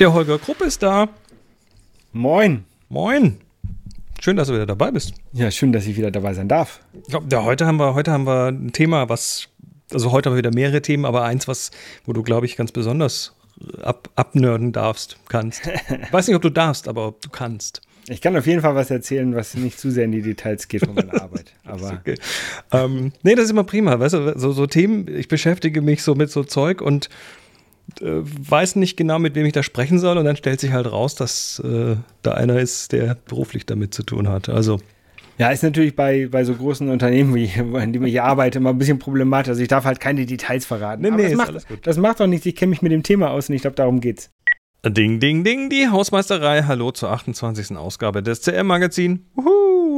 Der Holger Krupp ist da. Moin. Moin. Schön, dass du wieder dabei bist. Ja, schön, dass ich wieder dabei sein darf. Ja, heute haben wir, heute haben wir ein Thema, was, also heute haben wir wieder mehrere Themen, aber eins, was, wo du, glaube ich, ganz besonders ab, abnörden darfst, kannst. Ich weiß nicht, ob du darfst, aber ob du kannst. Ich kann auf jeden Fall was erzählen, was nicht zu sehr in die Details geht von meiner Arbeit. Aber okay. ähm, nee, das ist immer prima. Weißt du, so, so Themen, ich beschäftige mich so mit so Zeug und äh, weiß nicht genau, mit wem ich da sprechen soll. Und dann stellt sich halt raus, dass äh, da einer ist, der beruflich damit zu tun hat. Also. Ja, ist natürlich bei, bei so großen Unternehmen, wie, in denen ich arbeite, immer ein bisschen problematisch. Also ich darf halt keine Details verraten. Nee, nee, das, macht, das macht doch nichts. Ich kenne mich mit dem Thema aus und ich glaube, darum geht's. Ding, ding, ding, die Hausmeisterei. Hallo zur 28. Ausgabe des CM-Magazin.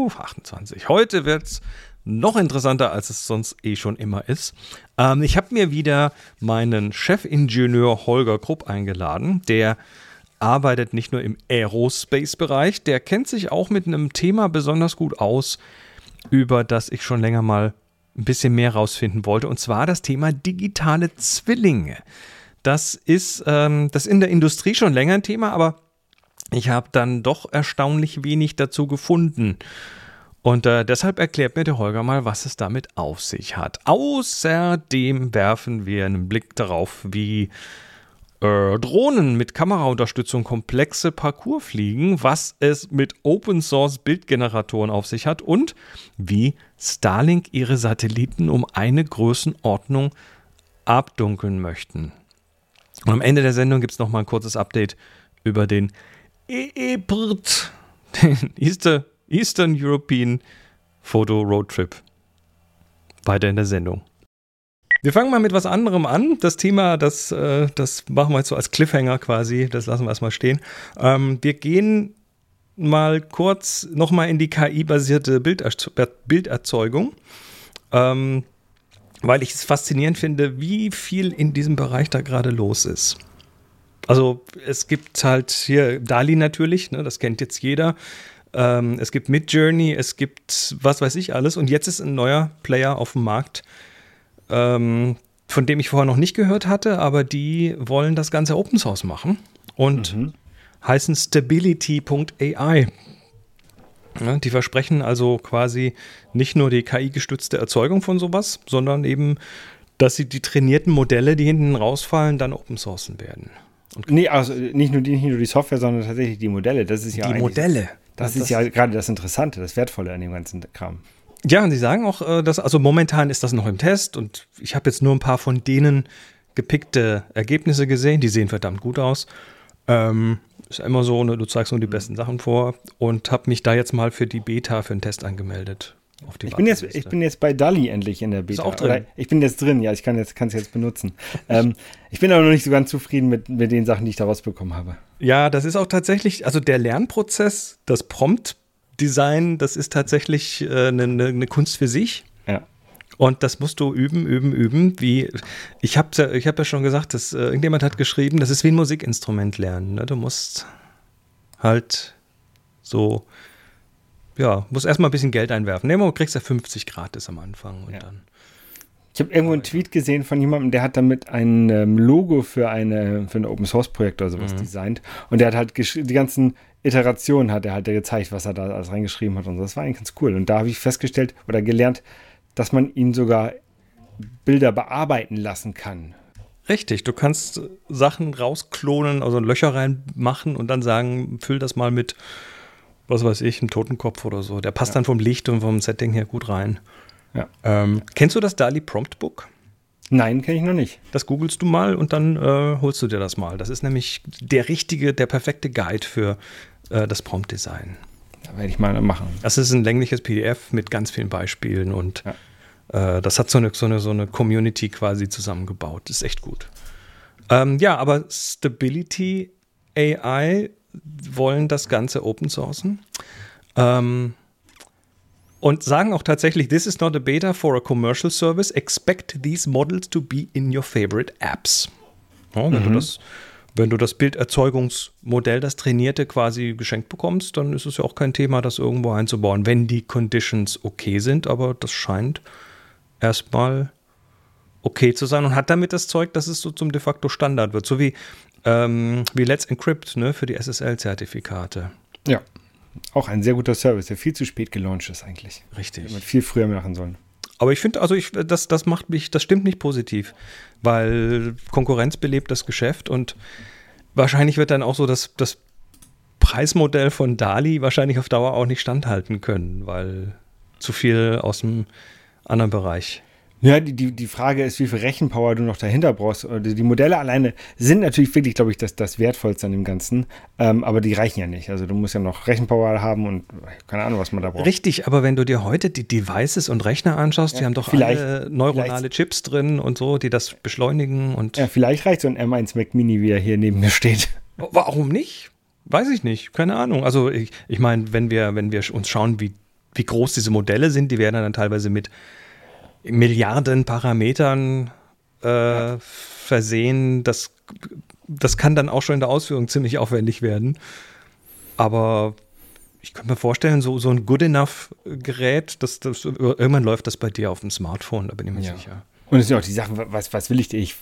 28. Heute wird's noch interessanter, als es sonst eh schon immer ist. Ähm, ich habe mir wieder meinen Chefingenieur Holger Krupp eingeladen, der arbeitet nicht nur im Aerospace-Bereich, der kennt sich auch mit einem Thema besonders gut aus, über das ich schon länger mal ein bisschen mehr rausfinden wollte, und zwar das Thema digitale Zwillinge. Das ist, ähm, das in der Industrie schon länger ein Thema, aber ich habe dann doch erstaunlich wenig dazu gefunden. Und äh, deshalb erklärt mir der Holger mal, was es damit auf sich hat. Außerdem werfen wir einen Blick darauf, wie äh, Drohnen mit Kameraunterstützung komplexe Parcours fliegen, was es mit Open Source Bildgeneratoren auf sich hat und wie Starlink ihre Satelliten um eine Größenordnung abdunkeln möchten. Und am Ende der Sendung gibt es nochmal ein kurzes Update über den EEPRT, den Easter, Eastern European Photo Road Trip. Weiter in der Sendung. Wir fangen mal mit was anderem an. Das Thema, das, äh, das machen wir jetzt so als Cliffhanger quasi, das lassen wir erstmal stehen. Ähm, wir gehen mal kurz nochmal in die KI-basierte Bilderzeugung. Ähm, weil ich es faszinierend finde, wie viel in diesem Bereich da gerade los ist. Also es gibt halt hier Dali natürlich, ne, das kennt jetzt jeder. Ähm, es gibt Midjourney, es gibt was weiß ich alles. Und jetzt ist ein neuer Player auf dem Markt, ähm, von dem ich vorher noch nicht gehört hatte, aber die wollen das Ganze Open Source machen und mhm. heißen Stability.ai. Ja, die versprechen also quasi nicht nur die KI-gestützte Erzeugung von sowas, sondern eben, dass sie die trainierten Modelle, die hinten rausfallen, dann open sourcen werden. Und nee, also nicht nur, die, nicht nur die Software, sondern tatsächlich die Modelle. Das ist ja die Modelle. Das, das ist ja gerade das Interessante, das Wertvolle an dem ganzen Kram. Ja, und sie sagen auch, äh, dass, also momentan ist das noch im Test und ich habe jetzt nur ein paar von denen gepickte Ergebnisse gesehen, die sehen verdammt gut aus. Ähm, ist ja immer so, ne, du zeigst nur die besten Sachen vor und habe mich da jetzt mal für die Beta für einen Test angemeldet. ich, bin jetzt, ich bin jetzt bei Dali endlich in der Beta. Ist auch drin? Oder ich bin jetzt drin, ja, ich kann es jetzt, jetzt benutzen. ähm, ich bin aber noch nicht so ganz zufrieden mit, mit den Sachen, die ich da rausbekommen habe. Ja, das ist auch tatsächlich, also der Lernprozess, das Prompt-Design, das ist tatsächlich eine äh, ne, ne Kunst für sich. Ja. Und das musst du üben, üben, üben. Wie ich habe ja, ich hab ja schon gesagt, dass äh, irgendjemand hat geschrieben, das ist wie ein Musikinstrument lernen. Ne? Du musst halt so, ja, musst erstmal ein bisschen Geld einwerfen. Nee, du kriegst ja 50 gratis am Anfang und ja. dann. Ich habe irgendwo einen Tweet gesehen von jemandem, der hat damit ein ähm, Logo für, eine, für ein Open Source Projekt oder sowas mhm. designt. Und der hat halt die ganzen Iterationen hat er halt gezeigt, was er da alles reingeschrieben hat und so. Das war eigentlich ganz cool. Und da habe ich festgestellt oder gelernt, dass man ihn sogar Bilder bearbeiten lassen kann. Richtig, du kannst Sachen rausklonen, also Löcher reinmachen und dann sagen, füll das mal mit, was weiß ich, einem Totenkopf oder so. Der passt ja. dann vom Licht und vom Setting her gut rein. Ja. Ähm, kennst du das Dali Prompt Book? Nein, kenne ich noch nicht. Das googelst du mal und dann äh, holst du dir das mal. Das ist nämlich der richtige, der perfekte Guide für äh, das Prompt Design. Da werde ich mal machen. Das ist ein längliches PDF mit ganz vielen Beispielen und ja. Äh, das hat so eine, so, eine, so eine Community quasi zusammengebaut. Das ist echt gut. Ähm, ja, aber Stability AI wollen das Ganze open sourcen. Ähm, und sagen auch tatsächlich, this is not a beta for a commercial service. Expect these models to be in your favorite apps. Ja, wenn mhm. du das wenn du das Bilderzeugungsmodell, das trainierte, quasi geschenkt bekommst, dann ist es ja auch kein Thema, das irgendwo einzubauen, wenn die Conditions okay sind. Aber das scheint erstmal okay zu sein und hat damit das Zeug, dass es so zum de facto Standard wird. So wie, ähm, wie Let's Encrypt ne, für die SSL-Zertifikate. Ja. Auch ein sehr guter Service, der viel zu spät gelauncht ist eigentlich. Richtig. Hätte man viel früher machen sollen. Aber ich finde, also ich, das, das macht mich, das stimmt nicht positiv, weil Konkurrenz belebt das Geschäft und wahrscheinlich wird dann auch so das, das Preismodell von Dali wahrscheinlich auf Dauer auch nicht standhalten können, weil zu viel aus dem anderen Bereich ja, die, die, die Frage ist, wie viel Rechenpower du noch dahinter brauchst. Die Modelle alleine sind natürlich wirklich, glaube ich, das, das Wertvollste an dem Ganzen. Ähm, aber die reichen ja nicht. Also du musst ja noch Rechenpower haben und keine Ahnung, was man da braucht. Richtig, aber wenn du dir heute die Devices und Rechner anschaust, ja, die haben doch alle neuronale Chips drin und so, die das beschleunigen und. Ja, vielleicht reicht so ein M1 Mac Mini, wie er hier neben mir steht. Warum nicht? Weiß ich nicht. Keine Ahnung. Also ich, ich meine, wenn wir, wenn wir uns schauen, wie, wie groß diese Modelle sind, die werden dann teilweise mit Milliarden Parametern äh, ja. versehen. Das, das kann dann auch schon in der Ausführung ziemlich aufwendig werden. Aber ich könnte mir vorstellen, so, so ein Good Enough Gerät, das, das, irgendwann läuft das bei dir auf dem Smartphone, da bin ich mir ja. sicher. Und es sind auch die Sachen, was, was will ich dir? Ich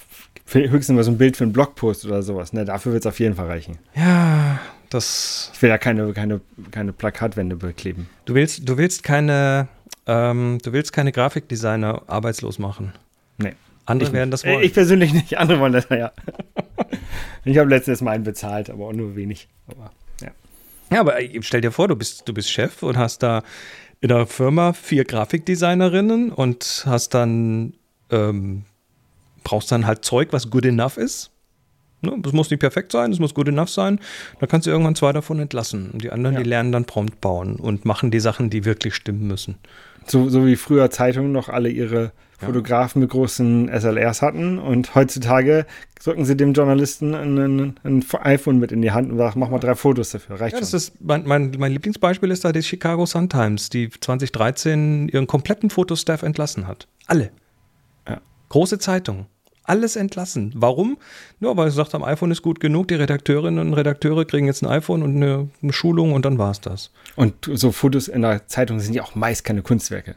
höchstens mal so ein Bild für einen Blogpost oder sowas. Ne? Dafür wird es auf jeden Fall reichen. Ja, das. Ich will ja keine, keine, keine Plakatwände bekleben. Du willst, du willst keine ähm, du willst keine Grafikdesigner arbeitslos machen. Nee. Andere ich, werden das wollen. Ich persönlich nicht, andere wollen das, ja. ich habe letztens mal einen bezahlt, aber auch nur wenig. Aber, ja. ja, aber stell dir vor, du bist, du bist Chef und hast da in der Firma vier Grafikdesignerinnen und hast dann, ähm, brauchst dann halt Zeug, was good enough ist. Ne? Das muss nicht perfekt sein, es muss good enough sein. Da kannst du irgendwann zwei davon entlassen. Und die anderen, ja. die lernen dann prompt bauen und machen die Sachen, die wirklich stimmen müssen. So, so wie früher Zeitungen noch alle ihre Fotografen mit großen SLRs hatten und heutzutage drücken sie dem Journalisten ein, ein, iPhone mit in die Hand und sagen, mach mal drei Fotos dafür. Reicht ja, das schon. ist mein, mein, mein, Lieblingsbeispiel ist da die Chicago Sun-Times, die 2013 ihren kompletten Fotostaff entlassen hat. Alle. Ja. Große Zeitung alles entlassen. Warum? Nur weil sie gesagt haben, iPhone ist gut genug, die Redakteurinnen und Redakteure kriegen jetzt ein iPhone und eine, eine Schulung und dann war es das. Und so Fotos in der Zeitung sind ja auch meist keine Kunstwerke.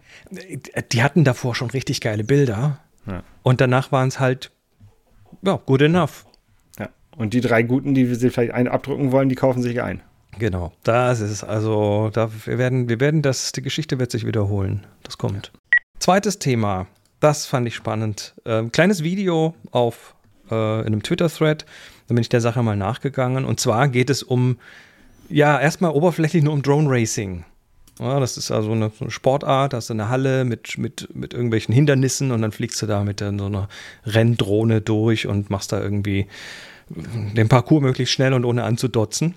Die hatten davor schon richtig geile Bilder ja. und danach waren es halt, ja, good enough. Ja. Und die drei guten, die sie vielleicht ein abdrücken wollen, die kaufen sich ein. Genau, das ist also, da wir werden, wir werden das, die Geschichte wird sich wiederholen. Das kommt. Zweites Thema. Das fand ich spannend. Ähm, kleines Video auf äh, in einem Twitter-Thread. Da bin ich der Sache mal nachgegangen. Und zwar geht es um, ja, erstmal oberflächlich nur um Drone Racing. Ja, das ist also eine, so eine Sportart, da hast du eine Halle mit, mit, mit irgendwelchen Hindernissen und dann fliegst du da mit so einer Renndrohne durch und machst da irgendwie den Parcours möglichst schnell und ohne anzudotzen.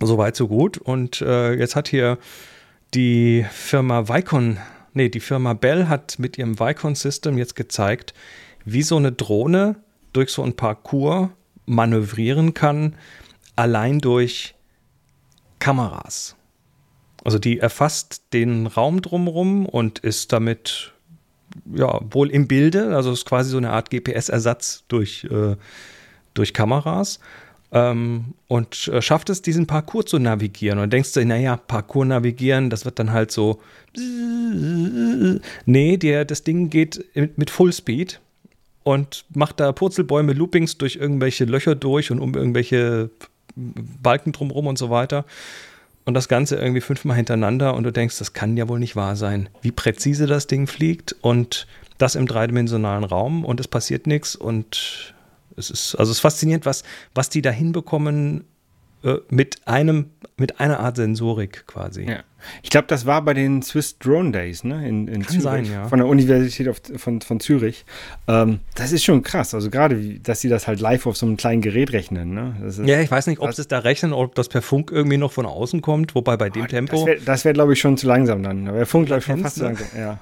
Soweit, so gut. Und äh, jetzt hat hier die Firma Vicon nee, die Firma Bell hat mit ihrem Vicon System jetzt gezeigt, wie so eine Drohne durch so ein Parcours manövrieren kann, allein durch Kameras. Also die erfasst den Raum drumherum und ist damit ja wohl im Bilde, also ist quasi so eine Art GPS-Ersatz durch, äh, durch Kameras ähm, und äh, schafft es, diesen Parcours zu navigieren. Und denkst du, naja, Parcours navigieren, das wird dann halt so. Nee, der, das Ding geht mit Fullspeed und macht da Purzelbäume, Loopings durch irgendwelche Löcher durch und um irgendwelche Balken drumherum und so weiter. Und das Ganze irgendwie fünfmal hintereinander und du denkst, das kann ja wohl nicht wahr sein, wie präzise das Ding fliegt und das im dreidimensionalen Raum und es passiert nichts und es ist, also es ist faszinierend, was, was die da hinbekommen äh, mit einem, mit einer Art Sensorik quasi. Ja. Ich glaube, das war bei den Swiss Drone Days, ne? In, in Kann Zürich, sein, ja. Von der Universität of, von, von Zürich. Ähm, das ist schon krass. Also gerade, dass sie das halt live auf so einem kleinen Gerät rechnen, ne? Ist, ja, ich weiß nicht, ob sie es da rechnen, ob das per Funk irgendwie noch von außen kommt, wobei bei dem oh, Tempo. Das wäre, wär, glaube ich, schon zu langsam dann. Aber der Funk, glaube ich, schon fast zu langsam. Ja.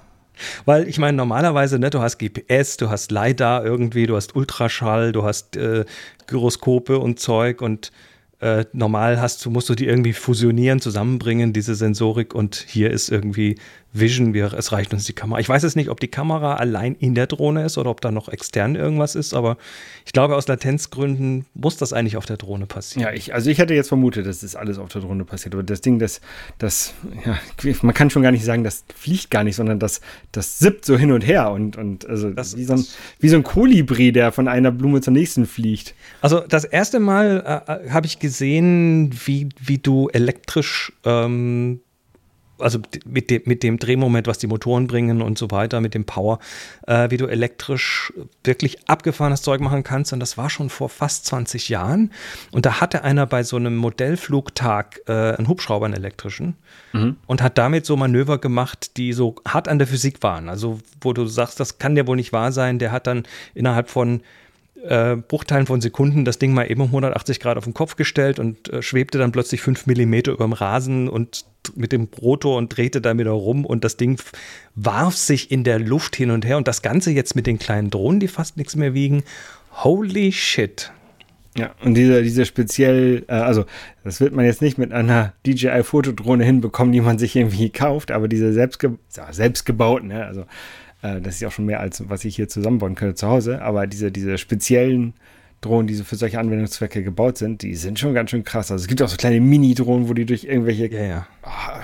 Weil ich meine, normalerweise, ne, du hast GPS, du hast LiDAR irgendwie, du hast Ultraschall, du hast äh, Gyroskope und Zeug und äh, normal hast du, musst du die irgendwie fusionieren, zusammenbringen, diese Sensorik und hier ist irgendwie Vision, wir, es reicht uns die Kamera. Ich weiß jetzt nicht, ob die Kamera allein in der Drohne ist oder ob da noch extern irgendwas ist, aber ich glaube, aus Latenzgründen muss das eigentlich auf der Drohne passieren. Ja, ich, also ich hätte jetzt vermutet, dass das alles auf der Drohne passiert, aber das Ding, das, das, ja, man kann schon gar nicht sagen, das fliegt gar nicht, sondern das, das sippt so hin und her und, und also das, wie, so ein, wie so ein Kolibri, der von einer Blume zur nächsten fliegt. Also das erste Mal äh, äh habe ich gesehen, wie, wie du elektrisch ähm, also mit, de, mit dem Drehmoment, was die Motoren bringen und so weiter, mit dem Power, äh, wie du elektrisch wirklich abgefahrenes Zeug machen kannst. Und das war schon vor fast 20 Jahren. Und da hatte einer bei so einem Modellflugtag äh, einen Hubschrauber, einen elektrischen, mhm. und hat damit so Manöver gemacht, die so hart an der Physik waren. Also, wo du sagst, das kann ja wohl nicht wahr sein. Der hat dann innerhalb von äh, Bruchteilen von Sekunden das Ding mal eben um 180 Grad auf den Kopf gestellt und äh, schwebte dann plötzlich fünf Millimeter über dem Rasen und mit dem Rotor und drehte da wieder rum und das Ding warf sich in der Luft hin und her und das Ganze jetzt mit den kleinen Drohnen, die fast nichts mehr wiegen. Holy shit. Ja, und diese, diese speziell, äh, also das wird man jetzt nicht mit einer DJI-Fotodrohne hinbekommen, die man sich irgendwie kauft, aber diese selbstge selbstgebauten, ne, also das ist ja auch schon mehr als was ich hier zusammenbauen könnte zu Hause. Aber diese, diese speziellen Drohnen, die so für solche Anwendungszwecke gebaut sind, die sind schon ganz schön krass. Also es gibt auch so kleine Mini-Drohnen, wo die durch irgendwelche ja, ja.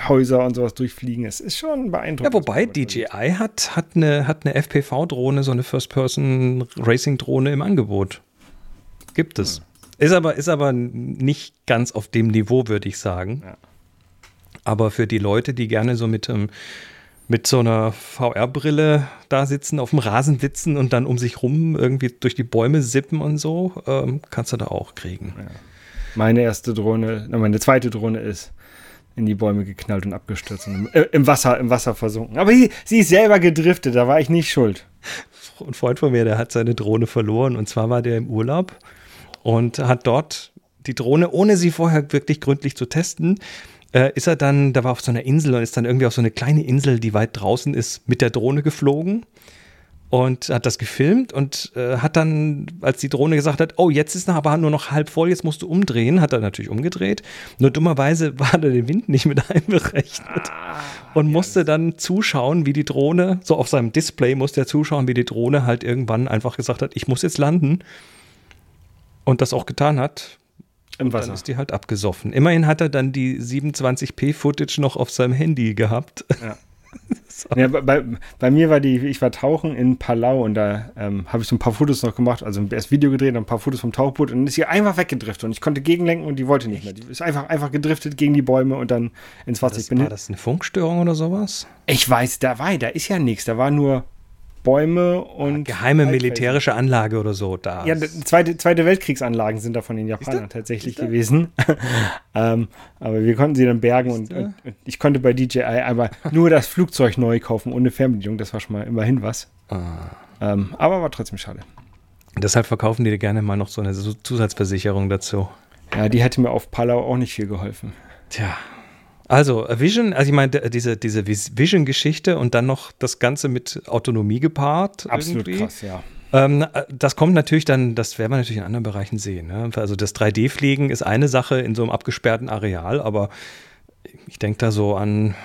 Häuser und sowas durchfliegen. Es ist schon beeindruckend. Ja, wobei DJI hat, hat eine, hat eine FPV-Drohne, so eine First-Person-Racing-Drohne im Angebot. Gibt es. Ja. Ist aber, ist aber nicht ganz auf dem Niveau, würde ich sagen. Aber für die Leute, die gerne so mit einem mit so einer VR-Brille da sitzen, auf dem Rasen sitzen und dann um sich rum irgendwie durch die Bäume sippen und so, ähm, kannst du da auch kriegen. Ja. Meine erste Drohne, meine zweite Drohne ist in die Bäume geknallt und abgestürzt und im, äh, im Wasser, im Wasser versunken. Aber sie, sie ist selber gedriftet, da war ich nicht schuld. Ein Freund von mir, der hat seine Drohne verloren und zwar war der im Urlaub und hat dort die Drohne, ohne sie vorher wirklich gründlich zu testen, äh, ist er dann, da war auf so einer Insel und ist dann irgendwie auf so eine kleine Insel, die weit draußen ist, mit der Drohne geflogen und hat das gefilmt und äh, hat dann, als die Drohne gesagt hat, oh, jetzt ist aber nur noch halb voll, jetzt musst du umdrehen, hat er natürlich umgedreht. Nur dummerweise war da der Wind nicht mit einberechnet ah, und musste dann zuschauen, wie die Drohne, so auf seinem Display musste er zuschauen, wie die Drohne halt irgendwann einfach gesagt hat, ich muss jetzt landen. Und das auch getan hat. Im Wasser. Dann ist die halt abgesoffen. Immerhin hat er dann die 27p-Footage noch auf seinem Handy gehabt. Ja. so. ja bei, bei, mir war die, ich war tauchen in Palau und da ähm, habe ich so ein paar Fotos noch gemacht, also erst Video gedreht und ein paar Fotos vom Tauchboot und dann ist sie einfach weggedriftet und ich konnte gegenlenken und die wollte nicht mehr. Die ist einfach, einfach gedriftet gegen die Bäume und dann ins Wasser. Das, war das eine Funkstörung oder sowas? Ich weiß, da war, da ist ja nichts, da war nur Bäume und. Geheime militärische Anlage oder so da. Ja, zweite, zweite Weltkriegsanlagen sind da von den Japanern tatsächlich gewesen. ähm, aber wir konnten sie dann bergen und, und, ich konnte bei DJI aber nur das Flugzeug neu kaufen ohne Fernbedienung. Das war schon mal immerhin was. Ah. Ähm, aber war trotzdem schade. Deshalb verkaufen die dir gerne mal noch so eine Zusatzversicherung dazu. Ja, die hätte mir auf Palau auch nicht viel geholfen. Tja, also Vision, also ich meine, diese, diese Vision-Geschichte und dann noch das Ganze mit Autonomie gepaart. Absolut irgendwie. krass, ja. Ähm, das kommt natürlich dann, das werden wir natürlich in anderen Bereichen sehen. Ne? Also das 3D-Fliegen ist eine Sache in so einem abgesperrten Areal, aber ich denke da so an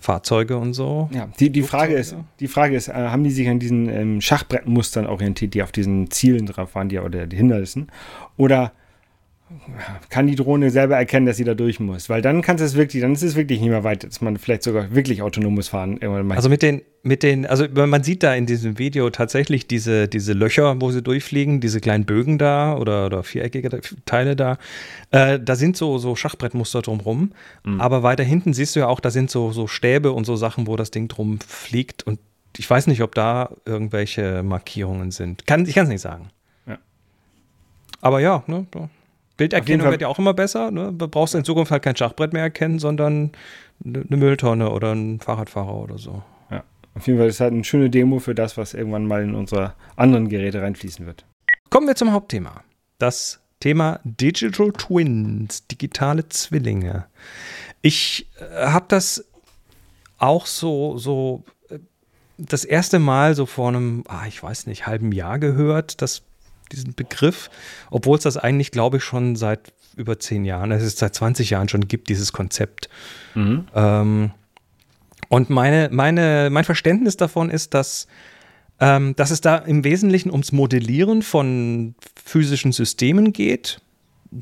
Fahrzeuge und so. Ja, die, die Frage ist, die Frage ist, äh, haben die sich an diesen ähm, Schachbrettmustern orientiert, die auf diesen Zielen drauf waren, die oder die Hindernissen? Oder kann die Drohne selber erkennen, dass sie da durch muss. Weil dann kannst du es wirklich, dann ist es wirklich nicht mehr weit, dass man vielleicht sogar wirklich autonomes Fahren irgendwann mal. Also mit den, mit den, also man sieht da in diesem Video tatsächlich diese, diese Löcher, wo sie durchfliegen, diese kleinen Bögen da oder, oder viereckige Teile da. Äh, da sind so, so Schachbrettmuster drumrum. Mhm. Aber weiter hinten siehst du ja auch, da sind so, so Stäbe und so Sachen, wo das Ding drum fliegt. Und ich weiß nicht, ob da irgendwelche Markierungen sind. Kann, ich kann es nicht sagen. Ja. Aber ja, ne, Bilderkennung wird ja auch immer besser. Ne? Du brauchst in Zukunft halt kein Schachbrett mehr erkennen, sondern eine Mülltonne oder ein Fahrradfahrer oder so. Ja, auf jeden Fall ist halt eine schöne Demo für das, was irgendwann mal in unsere anderen Geräte reinfließen wird. Kommen wir zum Hauptthema. Das Thema Digital Twins, digitale Zwillinge. Ich äh, habe das auch so, so äh, das erste Mal so vor einem, ah, ich weiß nicht, halben Jahr gehört, dass diesen Begriff, obwohl es das eigentlich, glaube ich, schon seit über zehn Jahren, es ist seit 20 Jahren schon gibt, dieses Konzept. Mhm. Ähm, und meine, meine, mein Verständnis davon ist, dass, ähm, dass es da im Wesentlichen ums Modellieren von physischen Systemen geht.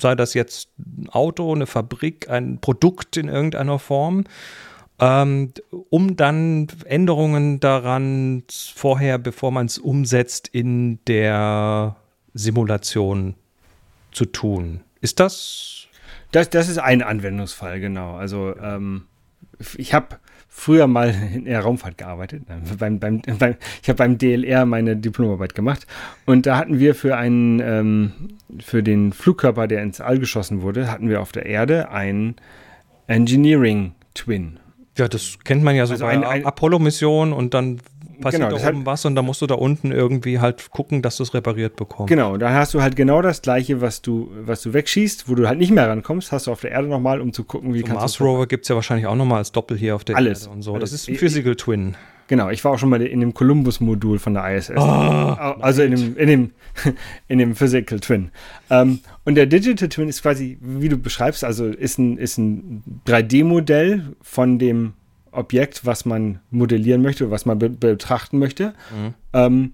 Sei das jetzt ein Auto, eine Fabrik, ein Produkt in irgendeiner Form ähm, um dann Änderungen daran vorher, bevor man es umsetzt, in der Simulation zu tun. Ist das? Das, das ist ein Anwendungsfall, genau. Also ähm, ich habe früher mal in der Raumfahrt gearbeitet. Beim, beim, beim, ich habe beim DLR meine Diplomarbeit gemacht und da hatten wir für einen ähm, für den Flugkörper, der ins All geschossen wurde, hatten wir auf der Erde einen Engineering Twin. Ja, das kennt man ja so also bei Apollo-Missionen und dann passiert genau, da oben was und dann musst du da unten irgendwie halt gucken, dass du es repariert bekommst. Genau, dann hast du halt genau das gleiche, was du, was du wegschießt, wo du halt nicht mehr rankommst, hast du auf der Erde nochmal, um zu gucken, wie so kannst Mars Rover gibt es ja wahrscheinlich auch nochmal als Doppel hier auf der alles, Erde und so. Alles. Das ist ein Physical Twin. Genau, ich war auch schon mal in dem Columbus-Modul von der ISS. Oh, also in dem, in, dem, in dem Physical Twin. Ähm, und der Digital Twin ist quasi, wie du beschreibst, also ist ein, ist ein 3D-Modell von dem Objekt, was man modellieren möchte, was man be betrachten möchte. Mhm. Ähm,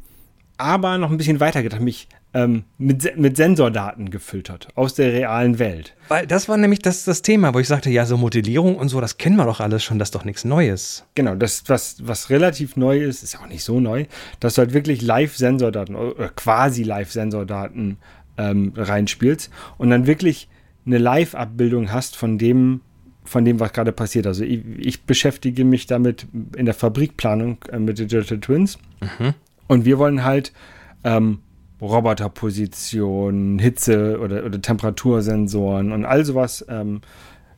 aber noch ein bisschen weiter gedacht, mich ähm, mit, mit Sensordaten gefiltert aus der realen Welt. Weil das war nämlich das, das Thema, wo ich sagte, ja, so Modellierung und so, das kennen wir doch alles schon, das ist doch nichts Neues. Genau, das, was, was relativ neu ist, ist auch nicht so neu, dass du halt wirklich Live-Sensordaten oder quasi Live-Sensordaten ähm, reinspielst und dann wirklich eine Live-Abbildung hast von dem, von dem, was gerade passiert. Also ich, ich, beschäftige mich damit in der Fabrikplanung äh, mit Digital Twins mhm. und wir wollen halt ähm, Roboterposition, Hitze oder, oder Temperatursensoren und all sowas ähm,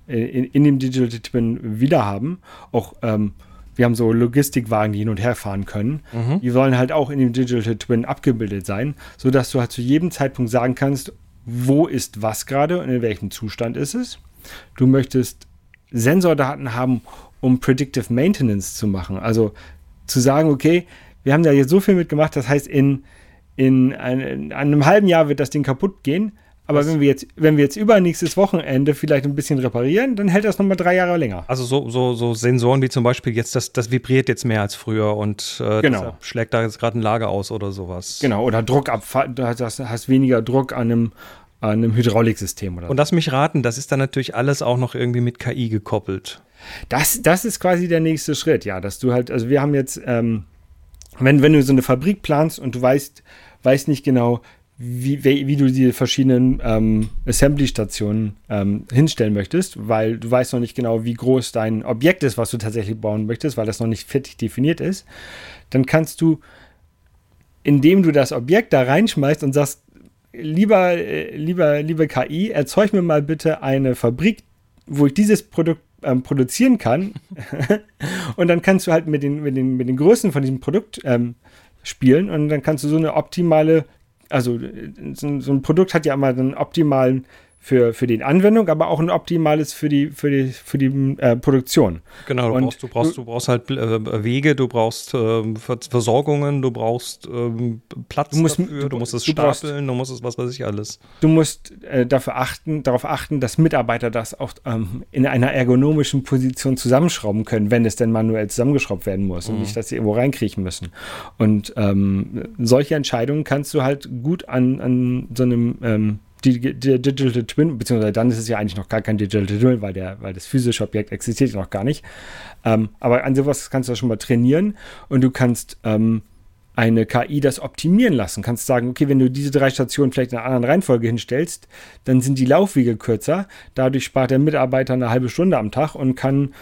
in, in, dem Digital Twin wiederhaben. Auch ähm, wir haben so Logistikwagen, die hin und her fahren können. Mhm. Die sollen halt auch in dem Digital Twin abgebildet sein, sodass du halt zu jedem Zeitpunkt sagen kannst, wo ist was gerade und in welchem Zustand ist es. Du möchtest Sensordaten haben, um Predictive Maintenance zu machen. Also zu sagen, okay, wir haben da jetzt so viel mitgemacht, das heißt, in in, ein, in einem halben Jahr wird das Ding kaputt gehen. Aber wenn wir jetzt, wenn wir jetzt übernächstes Wochenende vielleicht ein bisschen reparieren, dann hält das nochmal drei Jahre länger. Also so, so, so Sensoren wie zum Beispiel jetzt, das, das vibriert jetzt mehr als früher und äh, genau. schlägt da jetzt gerade ein Lager aus oder sowas. Genau, oder Druckabfall, du hast, hast weniger Druck an einem, an einem Hydrauliksystem oder Und lass mich raten, das ist dann natürlich alles auch noch irgendwie mit KI gekoppelt. Das, das ist quasi der nächste Schritt, ja, dass du halt, also wir haben jetzt, ähm, wenn, wenn du so eine Fabrik planst und du weißt, weißt nicht genau, wie, wie, wie du die verschiedenen ähm, Assembly-Stationen ähm, hinstellen möchtest, weil du weißt noch nicht genau, wie groß dein Objekt ist, was du tatsächlich bauen möchtest, weil das noch nicht fertig definiert ist, dann kannst du, indem du das Objekt da reinschmeißt und sagst, lieber, äh, lieber, liebe KI, erzeug mir mal bitte eine Fabrik, wo ich dieses Produkt ähm, produzieren kann. und dann kannst du halt mit den, mit den, mit den Größen von diesem Produkt ähm, spielen und dann kannst du so eine optimale, also so, so ein Produkt hat ja immer einen optimalen für, für die Anwendung, aber auch ein optimales für die, für die, für die äh, Produktion. Genau, du, brauchst, du, brauchst, du brauchst halt äh, Wege, du brauchst äh, Versorgungen, du brauchst ähm, Platz du musst, dafür, du, musst es stapeln, brauchst, du musst es was weiß ich alles. Du musst äh, dafür achten, darauf achten, dass Mitarbeiter das auch ähm, in einer ergonomischen Position zusammenschrauben können, wenn es denn manuell zusammengeschraubt werden muss mhm. und nicht, dass sie irgendwo reinkriechen müssen. Und ähm, solche Entscheidungen kannst du halt gut an, an so einem ähm, die, die Digital Twin, beziehungsweise dann ist es ja eigentlich noch gar kein Digital Twin, weil, der, weil das physische Objekt existiert ja noch gar nicht. Ähm, aber an sowas kannst du schon mal trainieren und du kannst ähm, eine KI das optimieren lassen. Kannst sagen, okay, wenn du diese drei Stationen vielleicht in einer anderen Reihenfolge hinstellst, dann sind die Laufwege kürzer. Dadurch spart der Mitarbeiter eine halbe Stunde am Tag und kann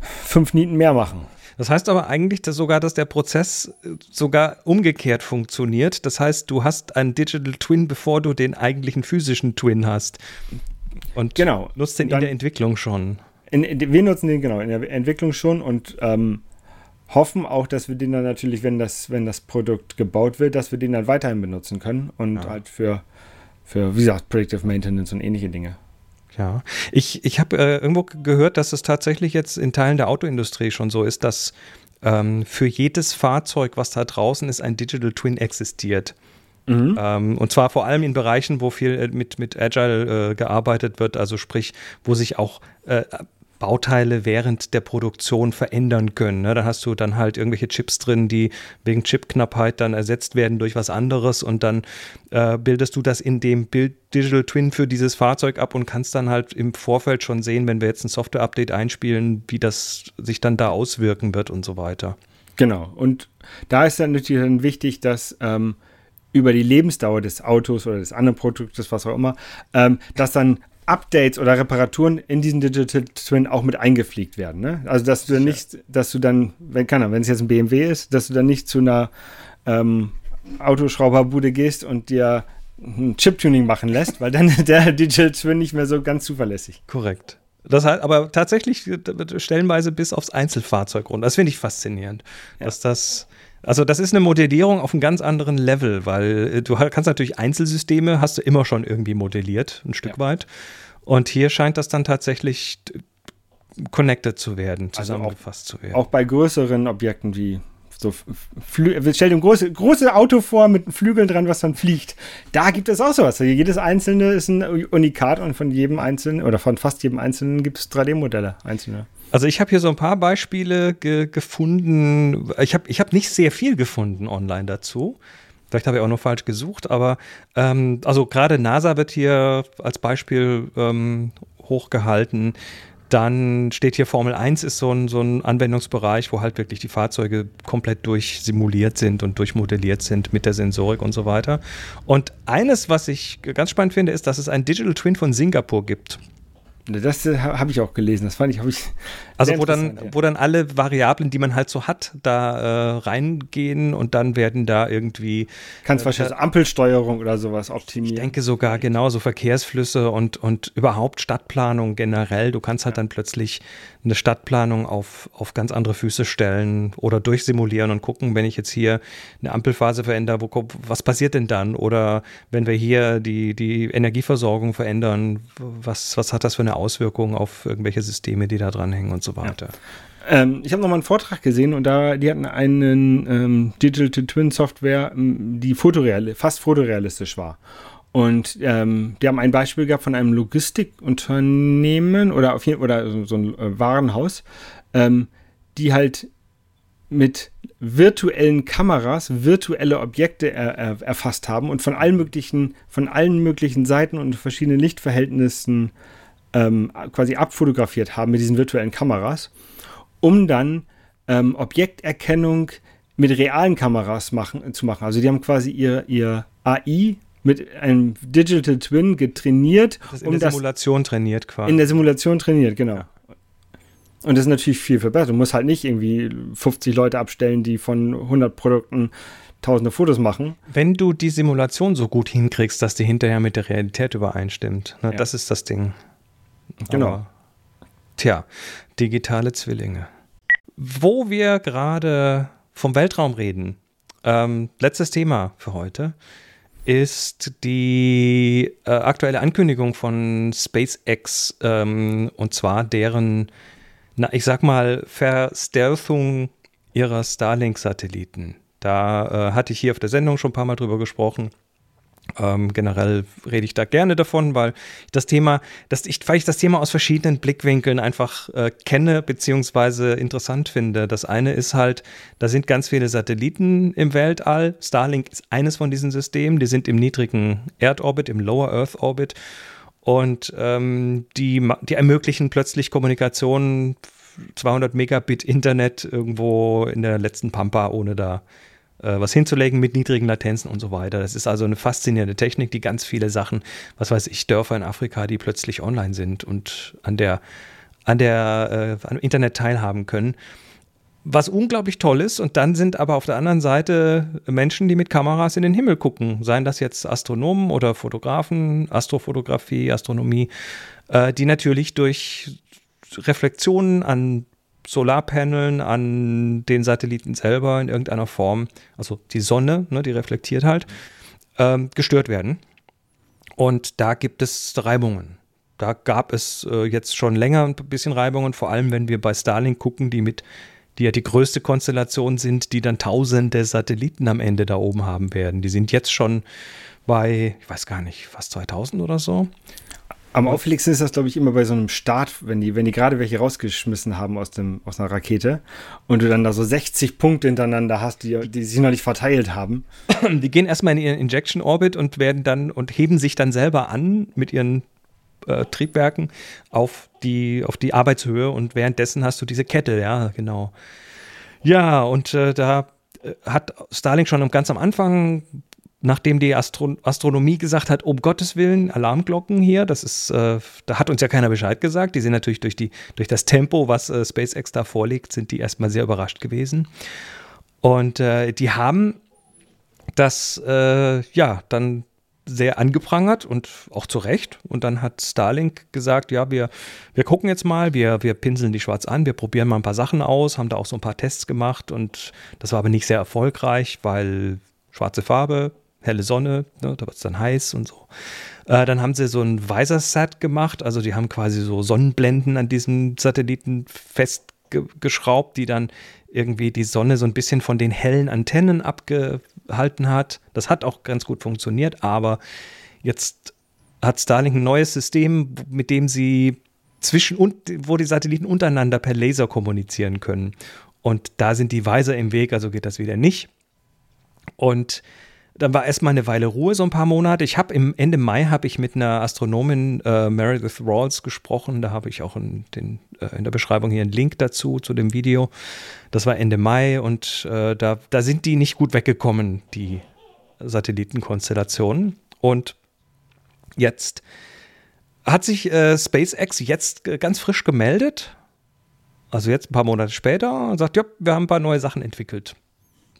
fünf Nieten mehr machen. Das heißt aber eigentlich dass sogar, dass der Prozess äh, sogar umgekehrt funktioniert. Das heißt, du hast einen Digital Twin, bevor du den eigentlichen physischen Twin hast. Und genau. nutzt den in der Entwicklung schon. In, in, wir nutzen den genau in der Entwicklung schon und ähm, hoffen auch, dass wir den dann natürlich, wenn das, wenn das Produkt gebaut wird, dass wir den dann weiterhin benutzen können und ja. halt für, für, wie gesagt, Predictive Maintenance und ähnliche Dinge. Ja, ich, ich habe äh, irgendwo gehört, dass es tatsächlich jetzt in Teilen der Autoindustrie schon so ist, dass ähm, für jedes Fahrzeug, was da draußen ist, ein Digital Twin existiert. Mhm. Ähm, und zwar vor allem in Bereichen, wo viel äh, mit, mit Agile äh, gearbeitet wird, also sprich, wo sich auch äh, Bauteile während der Produktion verändern können. Ne? Da hast du dann halt irgendwelche Chips drin, die wegen Chipknappheit dann ersetzt werden durch was anderes und dann äh, bildest du das in dem Bild Digital Twin für dieses Fahrzeug ab und kannst dann halt im Vorfeld schon sehen, wenn wir jetzt ein Software-Update einspielen, wie das sich dann da auswirken wird und so weiter. Genau. Und da ist dann natürlich dann wichtig, dass ähm, über die Lebensdauer des Autos oder des anderen Produktes, was auch immer, ähm, dass dann Updates oder Reparaturen in diesen Digital Twin auch mit eingepflegt werden. Ne? Also dass du dann nicht, dass du dann, wenn kann wenn es jetzt ein BMW ist, dass du dann nicht zu einer ähm, Autoschrauberbude gehst und dir ein Chip-Tuning machen lässt, weil dann der Digital Twin nicht mehr so ganz zuverlässig. Korrekt. Das heißt, aber tatsächlich stellenweise bis aufs Einzelfahrzeug runter. Das finde ich faszinierend, ja. dass das also das ist eine Modellierung auf einem ganz anderen Level, weil äh, du kannst natürlich Einzelsysteme, hast du immer schon irgendwie modelliert, ein Stück ja. weit. Und hier scheint das dann tatsächlich connected zu werden, zusammengefasst also auch, zu werden. Auch bei größeren Objekten wie so Flü stell dir ein großes große Auto vor mit Flügeln dran, was dann fliegt. Da gibt es auch sowas. Also jedes einzelne ist ein Unikat und von jedem einzelnen oder von fast jedem einzelnen gibt es 3D-Modelle einzelne. Also ich habe hier so ein paar Beispiele ge gefunden. Ich habe ich hab nicht sehr viel gefunden online dazu. Vielleicht habe ich auch noch falsch gesucht, aber ähm, also gerade NASA wird hier als Beispiel ähm, hochgehalten. Dann steht hier Formel 1 ist so ein, so ein Anwendungsbereich, wo halt wirklich die Fahrzeuge komplett durchsimuliert sind und durchmodelliert sind mit der Sensorik und so weiter. Und eines, was ich ganz spannend finde, ist, dass es ein Digital Twin von Singapur gibt. Das äh, habe ich auch gelesen. Das fand ich, ich Also wo dann, ja. wo dann alle Variablen, die man halt so hat, da äh, reingehen und dann werden da irgendwie. Kannst äh, wahrscheinlich Ampelsteuerung oder sowas optimieren. Ich denke sogar genauso Verkehrsflüsse und, und überhaupt Stadtplanung generell. Du kannst halt ja. dann plötzlich eine Stadtplanung auf, auf ganz andere Füße stellen oder durchsimulieren und gucken, wenn ich jetzt hier eine Ampelphase verändere, wo, was passiert denn dann? Oder wenn wir hier die, die Energieversorgung verändern, was, was hat das für eine Auswirkung auf irgendwelche Systeme, die da dranhängen und so weiter? Ja. Ähm, ich habe noch mal einen Vortrag gesehen und da die hatten einen ähm, Digital Twin Software, die fotoreal, fast fotorealistisch war. Und ähm, die haben ein Beispiel gehabt von einem Logistikunternehmen oder, auf jeden, oder so ein äh, Warenhaus, ähm, die halt mit virtuellen Kameras virtuelle Objekte er, er, erfasst haben und von allen möglichen, von allen möglichen Seiten und verschiedenen Lichtverhältnissen ähm, quasi abfotografiert haben mit diesen virtuellen Kameras, um dann ähm, Objekterkennung mit realen Kameras machen, zu machen. Also die haben quasi ihr, ihr AI mit einem Digital Twin getrainiert. Das in um der Simulation trainiert quasi. In der Simulation trainiert, genau. Ja. Und das ist natürlich viel, viel besser. Du musst halt nicht irgendwie 50 Leute abstellen, die von 100 Produkten tausende Fotos machen. Wenn du die Simulation so gut hinkriegst, dass die hinterher mit der Realität übereinstimmt, ne, ja. das ist das Ding. Genau. Aber, tja, digitale Zwillinge. Wo wir gerade vom Weltraum reden, ähm, letztes Thema für heute ist die äh, aktuelle Ankündigung von SpaceX ähm, und zwar deren, na, ich sag mal, Verstealthung ihrer Starlink-Satelliten. Da äh, hatte ich hier auf der Sendung schon ein paar Mal drüber gesprochen. Ähm, generell rede ich da gerne davon, weil das Thema, das, ich, weil ich das Thema aus verschiedenen Blickwinkeln einfach äh, kenne beziehungsweise interessant finde. Das eine ist halt, da sind ganz viele Satelliten im Weltall. Starlink ist eines von diesen Systemen. Die sind im niedrigen Erdorbit, im Lower Earth Orbit. Und ähm, die, die ermöglichen plötzlich Kommunikation 200 Megabit Internet irgendwo in der letzten Pampa, ohne da was hinzulegen mit niedrigen Latenzen und so weiter. Das ist also eine faszinierende Technik, die ganz viele Sachen, was weiß ich, Dörfer in Afrika, die plötzlich online sind und an der, an der, äh, am Internet teilhaben können. Was unglaublich toll ist, und dann sind aber auf der anderen Seite Menschen, die mit Kameras in den Himmel gucken, seien das jetzt Astronomen oder Fotografen, Astrofotografie, Astronomie, äh, die natürlich durch Reflexionen an Solarpaneln an den Satelliten selber in irgendeiner Form, also die Sonne, ne, die reflektiert halt, ähm, gestört werden. Und da gibt es Reibungen. Da gab es äh, jetzt schon länger ein bisschen Reibungen, vor allem wenn wir bei Starlink gucken, die mit die ja die größte Konstellation sind, die dann tausende Satelliten am Ende da oben haben werden. Die sind jetzt schon bei, ich weiß gar nicht, fast 2000 oder so. Am auffälligsten ist das, glaube ich, immer bei so einem Start, wenn die, wenn die gerade welche rausgeschmissen haben aus, dem, aus einer Rakete und du dann da so 60 Punkte hintereinander hast, die, die sich noch nicht verteilt haben. Die gehen erstmal in ihren Injection Orbit und werden dann und heben sich dann selber an mit ihren äh, Triebwerken auf die, auf die Arbeitshöhe und währenddessen hast du diese Kette, ja, genau. Ja, und äh, da äh, hat Starlink schon ganz am Anfang nachdem die Astro Astronomie gesagt hat, um Gottes Willen, Alarmglocken hier, das ist, äh, da hat uns ja keiner Bescheid gesagt. Die sind natürlich durch, die, durch das Tempo, was äh, SpaceX da vorlegt, sind die erstmal sehr überrascht gewesen. Und äh, die haben das, äh, ja, dann sehr angeprangert und auch zu Recht. Und dann hat Starlink gesagt, ja, wir, wir gucken jetzt mal, wir, wir pinseln die schwarz an, wir probieren mal ein paar Sachen aus, haben da auch so ein paar Tests gemacht und das war aber nicht sehr erfolgreich, weil schwarze Farbe, helle Sonne, ne, da wird es dann heiß und so. Äh, dann haben sie so ein Visor-Set gemacht, also die haben quasi so Sonnenblenden an diesem Satelliten festgeschraubt, die dann irgendwie die Sonne so ein bisschen von den hellen Antennen abgehalten hat. Das hat auch ganz gut funktioniert, aber jetzt hat Starlink ein neues System, mit dem sie zwischen und wo die Satelliten untereinander per Laser kommunizieren können. Und da sind die Weiser im Weg, also geht das wieder nicht. Und dann war erstmal eine Weile Ruhe, so ein paar Monate. Ich habe im Ende Mai habe ich mit einer Astronomin äh, Meredith Rawls gesprochen. Da habe ich auch in, den, äh, in, der Beschreibung hier einen Link dazu, zu dem Video. Das war Ende Mai und äh, da, da sind die nicht gut weggekommen, die Satellitenkonstellationen. Und jetzt hat sich äh, SpaceX jetzt ganz frisch gemeldet, also jetzt ein paar Monate später, und sagt, ja, wir haben ein paar neue Sachen entwickelt.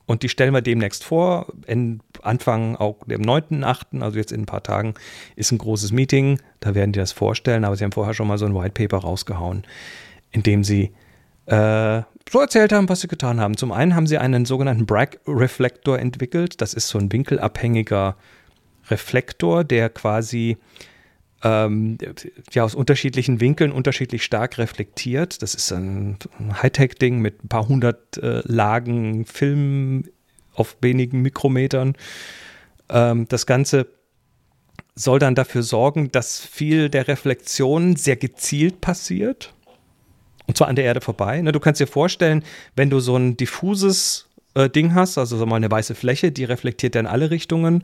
Und die stellen wir demnächst vor. In Anfang auch dem 9.8., also jetzt in ein paar Tagen, ist ein großes Meeting. Da werden die das vorstellen. Aber sie haben vorher schon mal so ein White Paper rausgehauen, in dem sie äh, so erzählt haben, was sie getan haben. Zum einen haben sie einen sogenannten Bragg-Reflektor entwickelt. Das ist so ein winkelabhängiger Reflektor, der quasi ähm, ja aus unterschiedlichen Winkeln unterschiedlich stark reflektiert. Das ist ein, Hightech-Ding mit ein paar hundert äh, Lagen Film auf wenigen Mikrometern. Ähm, das Ganze soll dann dafür sorgen, dass viel der Reflexion sehr gezielt passiert. Und zwar an der Erde vorbei. Ne, du kannst dir vorstellen, wenn du so ein diffuses äh, Ding hast, also so mal eine weiße Fläche, die reflektiert dann alle Richtungen.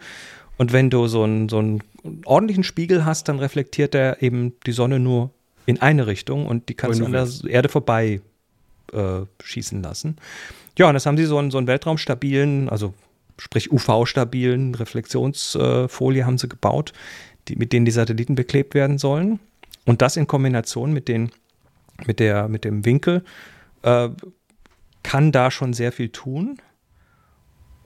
Und wenn du so einen, so einen ordentlichen Spiegel hast, dann reflektiert er eben die Sonne nur in eine Richtung und die kannst du an der Erde vorbei äh, schießen lassen. Ja, und das haben sie so einen, so einen weltraumstabilen, also sprich UV-stabilen Reflexionsfolie äh, haben sie gebaut, die, mit denen die Satelliten beklebt werden sollen. Und das in Kombination mit, den, mit, der, mit dem Winkel äh, kann da schon sehr viel tun.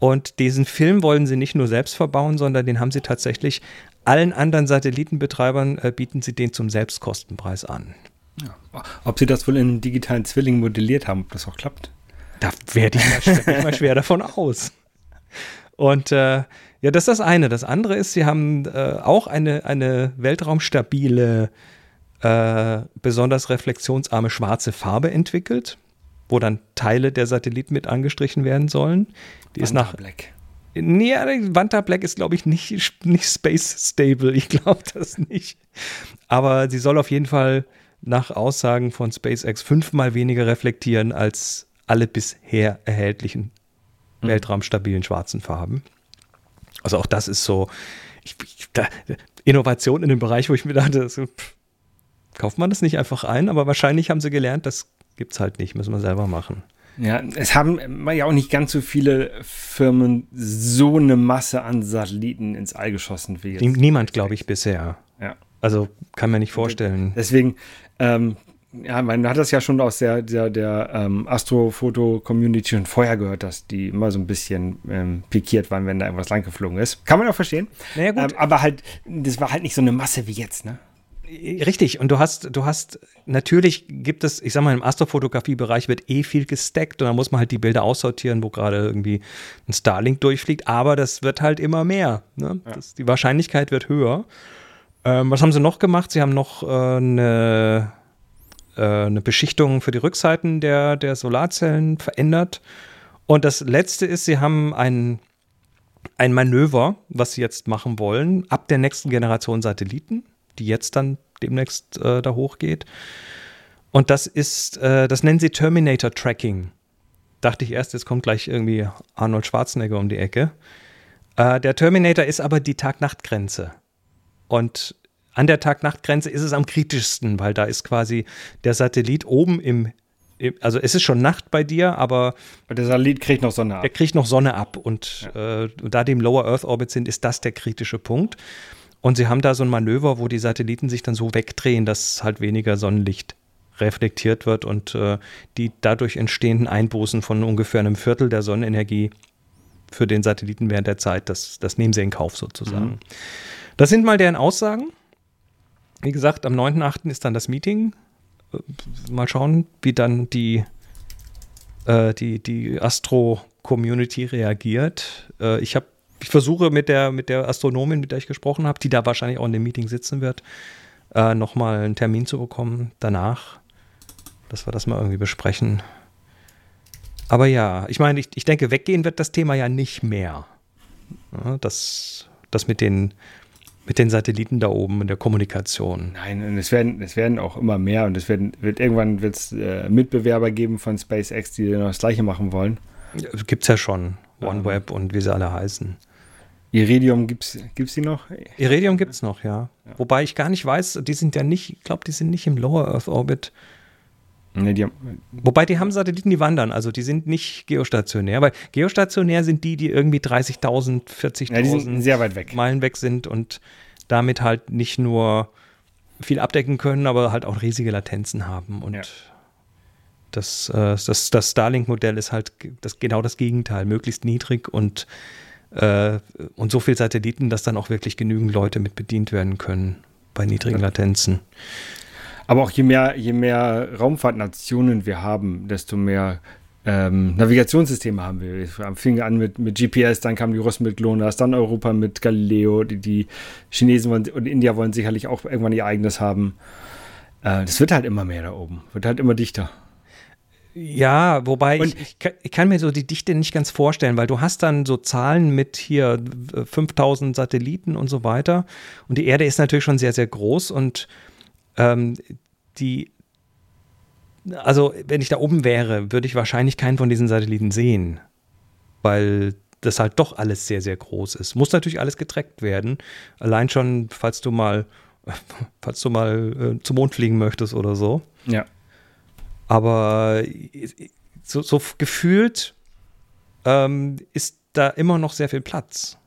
Und diesen Film wollen sie nicht nur selbst verbauen, sondern den haben sie tatsächlich allen anderen Satellitenbetreibern äh, bieten sie den zum Selbstkostenpreis an. Ja. Ob sie das wohl in einem digitalen Zwilling modelliert haben, ob das auch klappt? Da werde ich mal schwer, mal schwer davon aus. Und äh, ja, das ist das eine. Das andere ist, sie haben äh, auch eine, eine weltraumstabile, äh, besonders reflexionsarme schwarze Farbe entwickelt wo dann Teile der Satelliten mit angestrichen werden sollen. Die Vanta ist nach. Black. Nee, Vanta Black ist, glaube ich, nicht, nicht space stable. Ich glaube das nicht. Aber sie soll auf jeden Fall nach Aussagen von SpaceX fünfmal weniger reflektieren als alle bisher erhältlichen mhm. weltraumstabilen schwarzen Farben. Also auch das ist so ich, ich, da, Innovation in dem Bereich, wo ich mir dachte, so, pff, kauft man das nicht einfach ein? Aber wahrscheinlich haben sie gelernt, das Gibt es halt nicht, müssen wir selber machen. Ja, es haben ja auch nicht ganz so viele Firmen so eine Masse an Satelliten ins All geschossen wie jetzt. Niemand, glaube ich, bisher. Ja. Also kann man nicht vorstellen. Deswegen, ähm, ja, man hat das ja schon aus der, der, der ähm, Astrofoto-Community schon vorher gehört, dass die immer so ein bisschen ähm, pikiert waren, wenn da irgendwas langgeflogen ist. Kann man auch verstehen. Naja, gut. Ähm, aber halt, das war halt nicht so eine Masse wie jetzt, ne? Richtig, und du hast, du hast, natürlich gibt es, ich sag mal, im Astrofotografie-Bereich wird eh viel gestackt und da muss man halt die Bilder aussortieren, wo gerade irgendwie ein Starlink durchfliegt, aber das wird halt immer mehr. Ne? Ja. Das, die Wahrscheinlichkeit wird höher. Ähm, was haben sie noch gemacht? Sie haben noch äh, eine äh, eine Beschichtung für die Rückseiten der, der Solarzellen verändert. Und das letzte ist, sie haben ein, ein Manöver, was sie jetzt machen wollen, ab der nächsten Generation Satelliten, die jetzt dann demnächst äh, da hochgeht. Und das ist, äh, das nennen sie Terminator Tracking. Dachte ich erst, jetzt kommt gleich irgendwie Arnold Schwarzenegger um die Ecke. Äh, der Terminator ist aber die Tag-Nacht-Grenze. Und an der Tag-Nacht-Grenze ist es am kritischsten, weil da ist quasi der Satellit oben im, im also es ist schon Nacht bei dir, aber der Satellit kriegt noch Sonne ab. Er kriegt noch Sonne ab und ja. äh, da die im Lower Earth Orbit sind, ist das der kritische Punkt. Und sie haben da so ein Manöver, wo die Satelliten sich dann so wegdrehen, dass halt weniger Sonnenlicht reflektiert wird und äh, die dadurch entstehenden Einbußen von ungefähr einem Viertel der Sonnenenergie für den Satelliten während der Zeit, das, das nehmen sie in Kauf sozusagen. Mhm. Das sind mal deren Aussagen. Wie gesagt, am 9.8. ist dann das Meeting. Äh, mal schauen, wie dann die, äh, die, die Astro-Community reagiert. Äh, ich habe ich versuche mit der, mit der Astronomin, mit der ich gesprochen habe, die da wahrscheinlich auch in dem Meeting sitzen wird, äh, nochmal einen Termin zu bekommen danach, dass wir das mal irgendwie besprechen. Aber ja, ich meine, ich, ich denke, weggehen wird das Thema ja nicht mehr. Ja, das, das mit den, mit den Satelliten da oben in der Kommunikation. Nein, und es werden, es werden auch immer mehr und es werden, wird irgendwann wird's, äh, Mitbewerber geben von SpaceX, die noch das gleiche machen wollen. Gibt es ja schon. OneWeb und wie sie alle heißen. Iridium gibt es die noch? Iridium gibt es noch, ja. ja. Wobei ich gar nicht weiß, die sind ja nicht, ich glaube, die sind nicht im Lower Earth Orbit. Nee, die haben, Wobei die haben Satelliten, die wandern, also die sind nicht geostationär, weil geostationär sind die, die irgendwie 30.000, 40.000 ja, weg. Meilen weg sind und damit halt nicht nur viel abdecken können, aber halt auch riesige Latenzen haben und ja. Das, äh, das, das Starlink-Modell ist halt das, genau das Gegenteil, möglichst niedrig und, äh, und so viel Satelliten, dass dann auch wirklich genügend Leute mit bedient werden können bei niedrigen Latenzen. Aber auch je mehr, je mehr Raumfahrtnationen wir haben, desto mehr ähm, Navigationssysteme haben wir. Wir fingen an mit, mit GPS, dann kamen die Russen mit GLONASS, dann Europa mit Galileo, die, die Chinesen wollen, und India wollen sicherlich auch irgendwann ihr eigenes haben. Äh, das wird halt immer mehr da oben, wird halt immer dichter. Ja, wobei ich, ich, kann, ich, kann, mir so die Dichte nicht ganz vorstellen, weil du hast dann so Zahlen mit hier 5000 Satelliten und so weiter. Und die Erde ist natürlich schon sehr, sehr groß und ähm, die, also wenn ich da oben wäre, würde ich wahrscheinlich keinen von diesen Satelliten sehen, weil das halt doch alles sehr, sehr groß ist. Muss natürlich alles getrackt werden. Allein schon, falls du mal, falls du mal äh, zum Mond fliegen möchtest oder so. Ja. Aber so, so gefühlt ähm, ist da immer noch sehr viel Platz.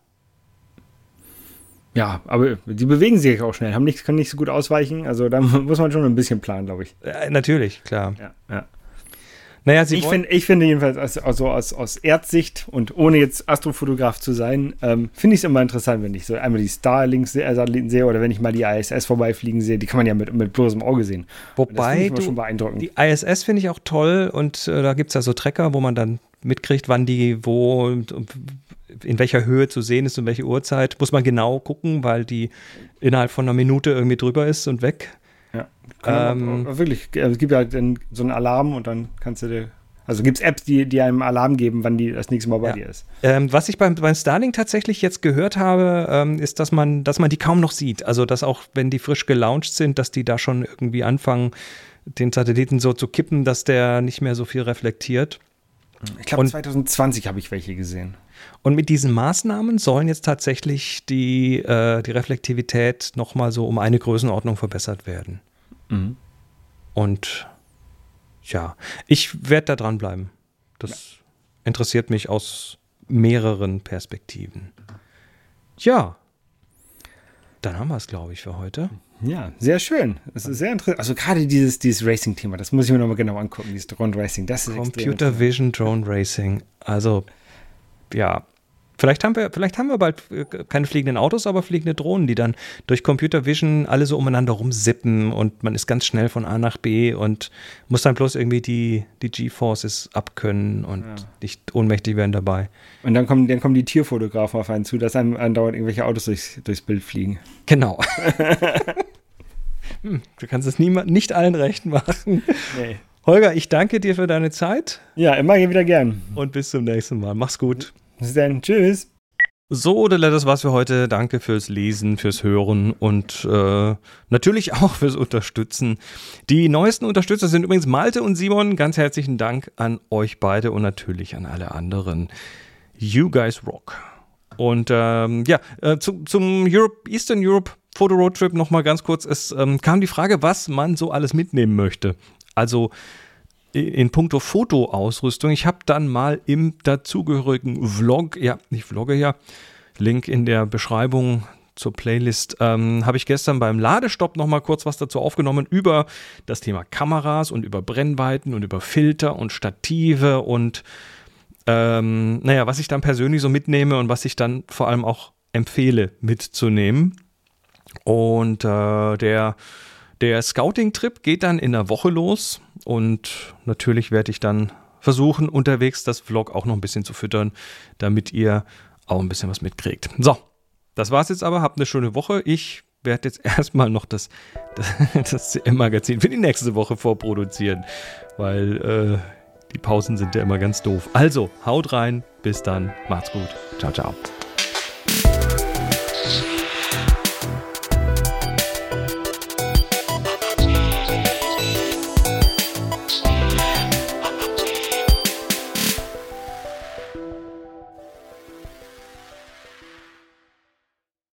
Ja, aber die bewegen sich auch schnell, haben nicht, können nicht so gut ausweichen. Also da muss man schon ein bisschen planen, glaube ich. Ja, natürlich, klar. Ja, ja. Naja, ich, find, ich finde jedenfalls, also, also aus, aus Erdsicht und ohne jetzt Astrofotograf zu sein, ähm, finde ich es immer interessant, wenn ich so einmal die Starlink-Satelliten sehe oder wenn ich mal die ISS vorbeifliegen sehe. Die kann man ja mit, mit bloßem Auge sehen. Wobei, du, schon beeindruckend. die ISS finde ich auch toll und äh, da gibt es ja so Tracker, wo man dann mitkriegt, wann die wo und, und in welcher Höhe zu sehen ist und welche Uhrzeit. Muss man genau gucken, weil die innerhalb von einer Minute irgendwie drüber ist und weg. Ähm, wirklich, also es gibt ja halt so einen Alarm und dann kannst du dir. Also gibt es Apps, die, die einem Alarm geben, wann die das nächste Mal bei ja. dir ist. Ähm, was ich beim, beim Starlink tatsächlich jetzt gehört habe, ähm, ist, dass man, dass man die kaum noch sieht. Also dass auch, wenn die frisch gelauncht sind, dass die da schon irgendwie anfangen, den Satelliten so zu kippen, dass der nicht mehr so viel reflektiert. Ich glaube, 2020 habe ich welche gesehen. Und mit diesen Maßnahmen sollen jetzt tatsächlich die, äh, die Reflektivität nochmal so um eine Größenordnung verbessert werden. Mhm. Und ja, ich werde da dranbleiben. Das ja. interessiert mich aus mehreren Perspektiven. Ja, dann haben wir es, glaube ich, für heute. Ja, sehr schön. Es ist sehr interessant. Also gerade dieses, dieses Racing-Thema, das muss ich mir nochmal genau angucken, dieses Drone Racing. Das ist Computer Vision Drone Racing. Also, ja, Vielleicht haben wir, vielleicht haben wir bald äh, keine fliegenden Autos, aber fliegende Drohnen, die dann durch Computer Vision alle so umeinander rumsippen und man ist ganz schnell von A nach B und muss dann bloß irgendwie die, die G-Forces abkönnen und ja. nicht ohnmächtig werden dabei. Und dann kommen, dann kommen die Tierfotografen auf einen zu, dass einem andauernd irgendwelche Autos durchs, durchs Bild fliegen. Genau. hm, du kannst es niemand, nicht allen recht machen. Nee. Holger, ich danke dir für deine Zeit. Ja, immer wieder gern. Und bis zum nächsten Mal. Mach's gut. Bis dann. Tschüss. So, das war's für heute. Danke fürs Lesen, fürs Hören und äh, natürlich auch fürs Unterstützen. Die neuesten Unterstützer sind übrigens Malte und Simon. Ganz herzlichen Dank an euch beide und natürlich an alle anderen. You guys rock. Und ähm, ja, äh, zu, zum Europe, Eastern Europe Photo Road Trip nochmal ganz kurz. Es ähm, kam die Frage, was man so alles mitnehmen möchte. Also in puncto Fotoausrüstung. Ich habe dann mal im dazugehörigen Vlog, ja, ich vlogge ja, Link in der Beschreibung zur Playlist, ähm, habe ich gestern beim Ladestopp nochmal kurz was dazu aufgenommen über das Thema Kameras und über Brennweiten und über Filter und Stative und ähm, naja, was ich dann persönlich so mitnehme und was ich dann vor allem auch empfehle mitzunehmen. Und äh, der der Scouting-Trip geht dann in der Woche los und natürlich werde ich dann versuchen, unterwegs das Vlog auch noch ein bisschen zu füttern, damit ihr auch ein bisschen was mitkriegt. So, das war's jetzt aber. Habt eine schöne Woche. Ich werde jetzt erstmal noch das, das, das CM-Magazin für die nächste Woche vorproduzieren, weil äh, die Pausen sind ja immer ganz doof. Also, haut rein. Bis dann. Macht's gut. Ciao, ciao.